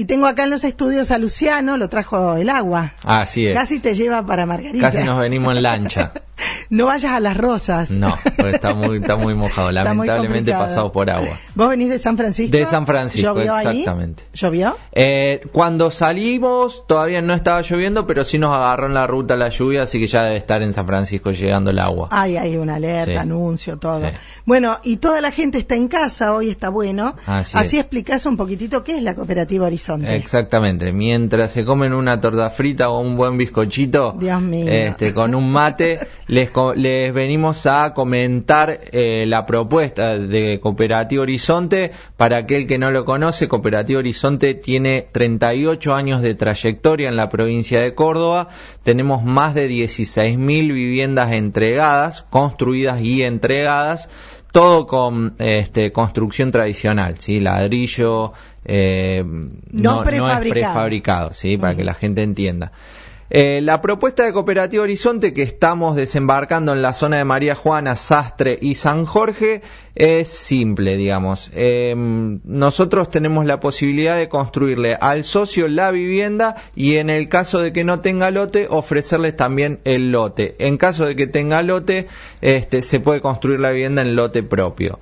Y tengo acá en los estudios a Luciano, lo trajo el agua. Así es. Casi te lleva para Margarita. Casi nos venimos en lancha. no vayas a las rosas. No, porque está muy, está muy mojado. Muy Lamentablemente complicado. pasado por agua. ¿Vos venís de San Francisco? De San Francisco, ¿Llovió ahí? exactamente. ¿Llovió? Eh, cuando salimos todavía no estaba lloviendo, pero sí nos agarró en la ruta la lluvia, así que ya debe estar en San Francisco llegando el agua. Ay, hay una alerta, Sí. anuncio, todo. Sí. Bueno, y toda la gente está en casa, hoy está bueno. Así Así es. explicás un poquitito qué es la Cooperativa Horizonte. Exactamente, mientras se comen una torta frita o un buen bizcochito, Dios mío. este, con un mate, les, les venimos a comentar eh, la propuesta de Cooperativa Horizonte. Para aquel que no lo conoce, Cooperativa Horizonte tiene 38 años de trayectoria en la provincia de Córdoba. Tenemos más de 16.000 viviendas entregadas, construidas y entregadas todo con este, construcción tradicional, ¿sí? ladrillo, eh, No prefabricado. prefabricado, ¿sí? para que la gente entienda. Eh, la propuesta de Cooperativa Horizonte que estamos desembarcando en la zona de María Juana, Sastre y San Jorge es simple, digamos. Eh, nosotros tenemos la posibilidad de construirle al socio la vivienda y en el caso de que no tenga lote, ofrecerles también el lote. En caso de que tenga lote, este, se puede construir la vivienda en lote propio.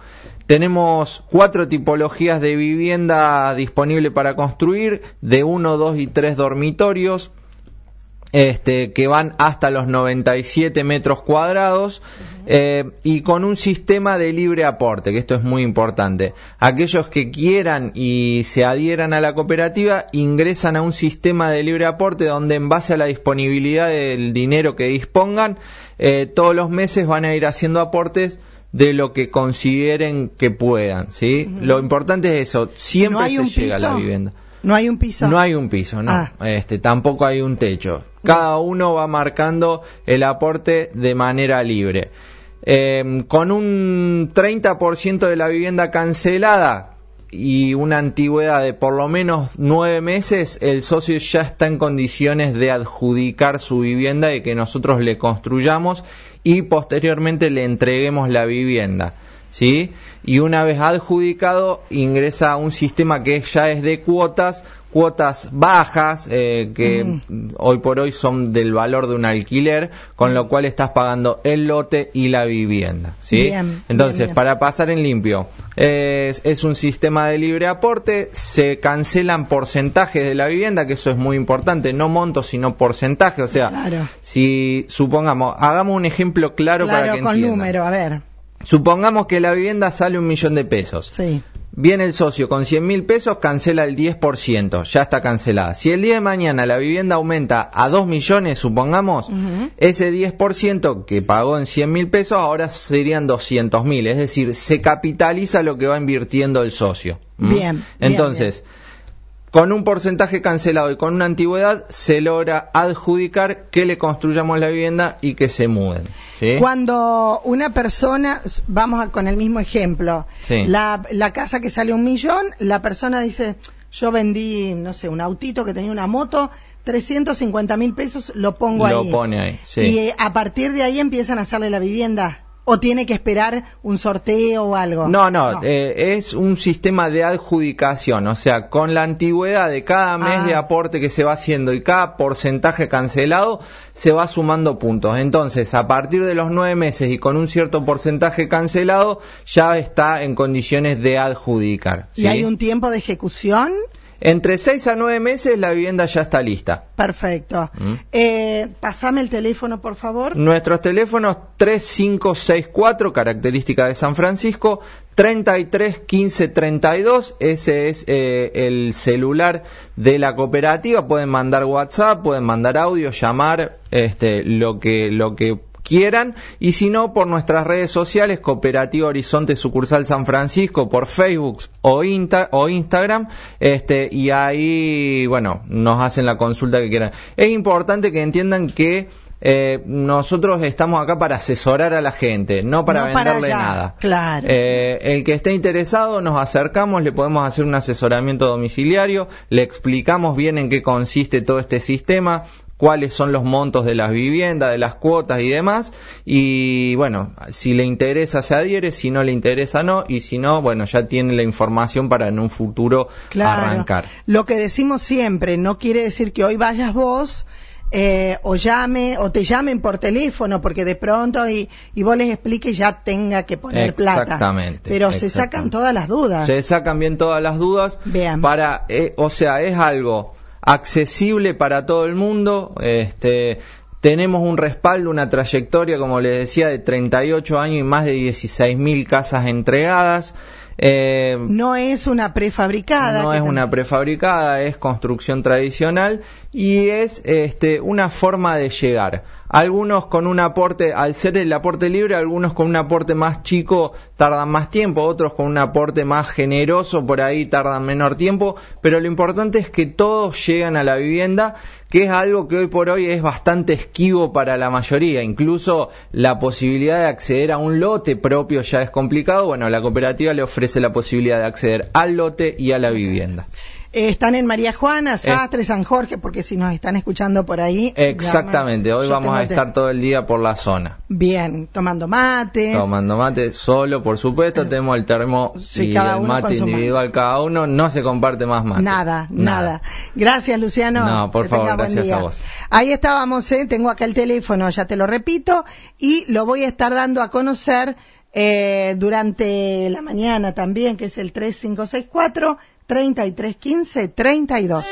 Tenemos cuatro tipologías de vivienda disponible para construir, de uno, dos y tres dormitorios, este, que van hasta los 97 metros cuadrados eh, y con un sistema de libre aporte, que esto es muy importante. Aquellos que quieran y se adhieran a la cooperativa ingresan a un sistema de libre aporte donde en base a la disponibilidad del dinero que dispongan, eh, todos los meses van a ir haciendo aportes de lo que consideren que puedan, ¿sí? Lo importante es eso, siempre ¿No hay se llega a la vivienda. ¿No hay un piso? No hay un piso, no. Ah. Este, tampoco hay un techo. Cada uno va marcando el aporte de manera libre. Eh, con un 30% de la vivienda cancelada y una antigüedad de por lo menos nueve meses, el socio ya está en condiciones de adjudicar su vivienda y que nosotros le construyamos y posteriormente le entreguemos la vivienda. ¿Sí? Y una vez adjudicado, ingresa a un sistema que ya es de cuotas, cuotas bajas, eh, que hoy por hoy son del valor de un alquiler, con lo cual estás pagando el lote y la vivienda. ¿sí? Bien, Entonces, bien, bien. para pasar en limpio, es, es un sistema de libre aporte, se cancelan porcentajes de la vivienda, que eso es muy importante, no montos, sino porcentaje. O sea, Claro. si supongamos, hagamos un ejemplo claro, para que con entiendan. número, a ver. Supongamos que la vivienda sale un millón de pesos. Sí. Viene el socio con 100 mil pesos, cancela el 10%, ya está cancelada. Si el día de mañana la vivienda aumenta a 2 millones, supongamos, Ujú. ese 10% que pagó en 100 mil pesos ahora serían 200 mil. Es decir, se capitaliza lo que va invirtiendo el socio. ¿Mm? Bien, bien, Entonces, con un porcentaje cancelado y con una antigüedad, se logra adjudicar que le construyamos la vivienda y que se muden. ¿sí? Cuando una persona, vamos a- con el mismo ejemplo, Sí. la, la casa que sale un millón, la persona dice, yo vendí, no sé, un autito que tenía una moto, 350 mil pesos, lo pongo Lo ahí. pone ahí, sí. Y eh, a partir de ahí empiezan a hacerle la vivienda. ¿O tiene que esperar un sorteo o algo? No, no, eh, es un sistema de adjudicación, o sea, con la antigüedad de cada mes Ah. de aporte que se va haciendo y cada porcentaje cancelado, se va sumando puntos. Entonces, a partir de los nueve meses y con un cierto porcentaje cancelado, ya está en condiciones de adjudicar. ¿Y hay un tiempo de ejecución? Entre seis a nueve meses la vivienda ya está lista. Perfecto. Mm. Eh, pasame el teléfono, por favor. Nuestros teléfonos 3564, característica de San Francisco, 33 15 32, ese es eh, el celular de la cooperativa, pueden mandar WhatsApp, pueden mandar audio, llamar, este, lo que, lo que quieran y si no por nuestras redes sociales Cooperativa Horizonte Sucursal San Francisco por Facebook o, Insta- o Instagram este y ahí bueno nos hacen la consulta que quieran es importante que entiendan que eh, nosotros estamos acá para asesorar a la gente, no para No venderle nada. claro. Eh, el que esté interesado, nos acercamos, le podemos hacer un asesoramiento domiciliario, le explicamos bien en qué consiste todo este sistema, cuáles son los montos de las viviendas, de las cuotas y demás. Y bueno, si le interesa se adhiere, si no le interesa no, y si no, bueno, ya tiene la información para en un futuro arrancar. Lo que decimos siempre, no quiere decir que hoy vayas vos eh, o llame o te llamen por teléfono porque de pronto y, y vos les expliques ya tenga que poner plata. Exactamente. Pero se sacan todas las dudas. Se sacan bien todas las dudas. Vean. Para, eh, o sea, es algo accesible para todo el mundo. Este, tenemos un respaldo, una trayectoria, como les decía, de 38 años y más de 16.000 casas entregadas. Eh, no es una prefabricada. No es una prefabricada, es construcción tradicional y es este, una forma de llegar. Algunos con un aporte, al ser el aporte libre, algunos con un aporte más chico tardan más tiempo, otros con un aporte más generoso por ahí tardan menor tiempo, pero lo importante es que todos llegan a la vivienda, que es algo que hoy por hoy es bastante esquivo para la mayoría. Incluso la posibilidad de acceder a un lote propio ya es complicado. Bueno, la cooperativa le ofrece la posibilidad de acceder al lote y a la vivienda. Eh, están en María Juana, eh. Sastre, San Jorge, porque si nos están escuchando por ahí. Exactamente, hoy vamos a estar todo el día por la zona. Bien, tomando mates. Tomando mate, solo por supuesto, tenemos el termo y el mate individual cada uno, no se comparte más mate. Nada, nada, Gracias, Luciano. No, por favor, gracias a vos. Ahí estábamos, ¿eh? tengo acá el teléfono, ya te lo repito, y lo voy a estar dando a conocer eh, durante la mañana también, que es el 3564 3315 32.